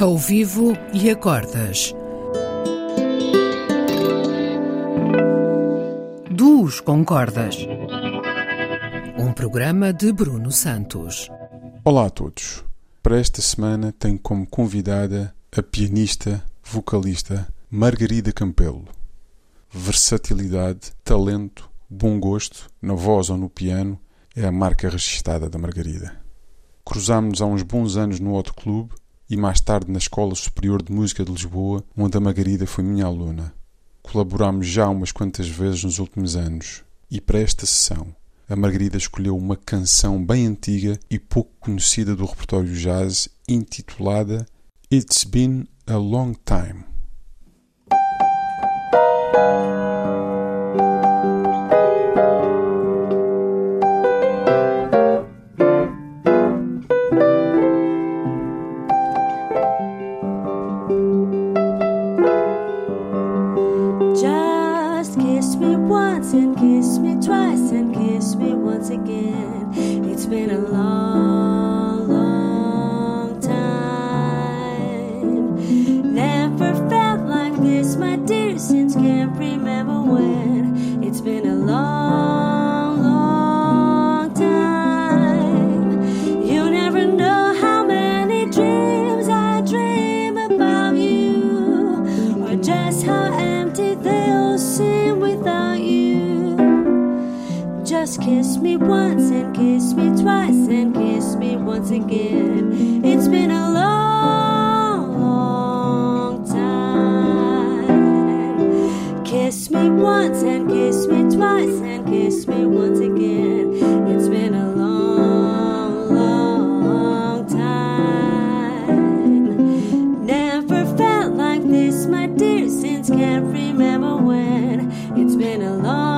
Ao vivo e a cordas. Duos com cordas. Um programa de Bruno Santos. Olá a todos. Para esta semana tenho como convidada a pianista, vocalista Margarida Campelo. Versatilidade, talento, bom gosto, na voz ou no piano, é a marca registada da Margarida. Cruzámos-nos há uns bons anos no Hot Club e mais tarde na Escola Superior de Música de Lisboa, onde a Margarida foi minha aluna. Colaborámos já umas quantas vezes nos últimos anos e para esta sessão a Margarida escolheu uma canção bem antiga e pouco conhecida do repertório jazz intitulada It's Been a Long Time. Once and kiss me twice and kiss me once again. It's been a long, long time. Never felt like this, my dear, since can't remember Just kiss me once and kiss me twice and kiss me once again. It's been a long, long time. Kiss me once and kiss me twice and kiss me once again. It's been a long, long time. Never felt like this, my dear, since can't remember when. It's been a long,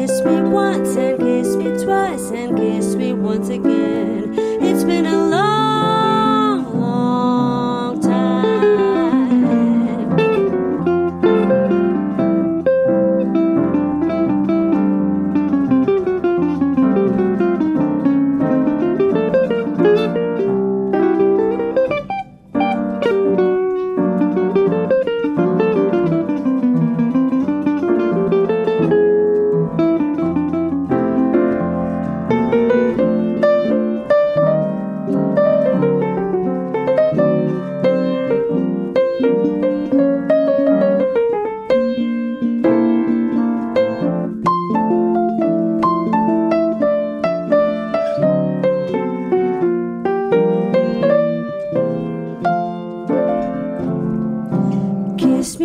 kiss me once and kiss me twice and kiss me once again.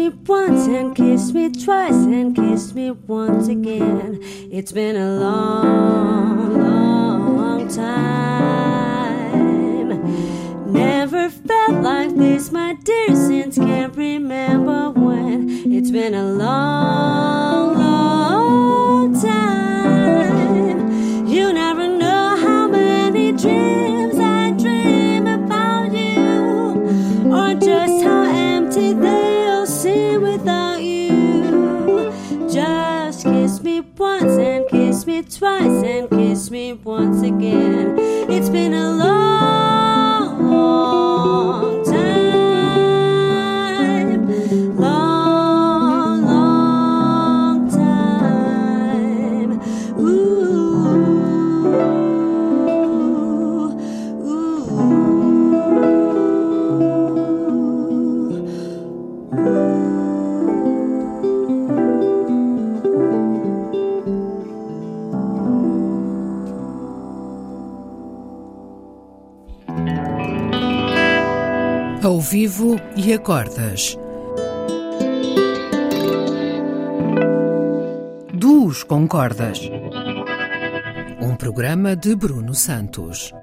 Me once and kiss me twice and kiss me once again. It's been a long, long long time. Never felt like this, my dear, since can't remember when. It's been a long, long once again. Ao vivo e a cordas. Duos com cordas. Um programa de Bruno Santos.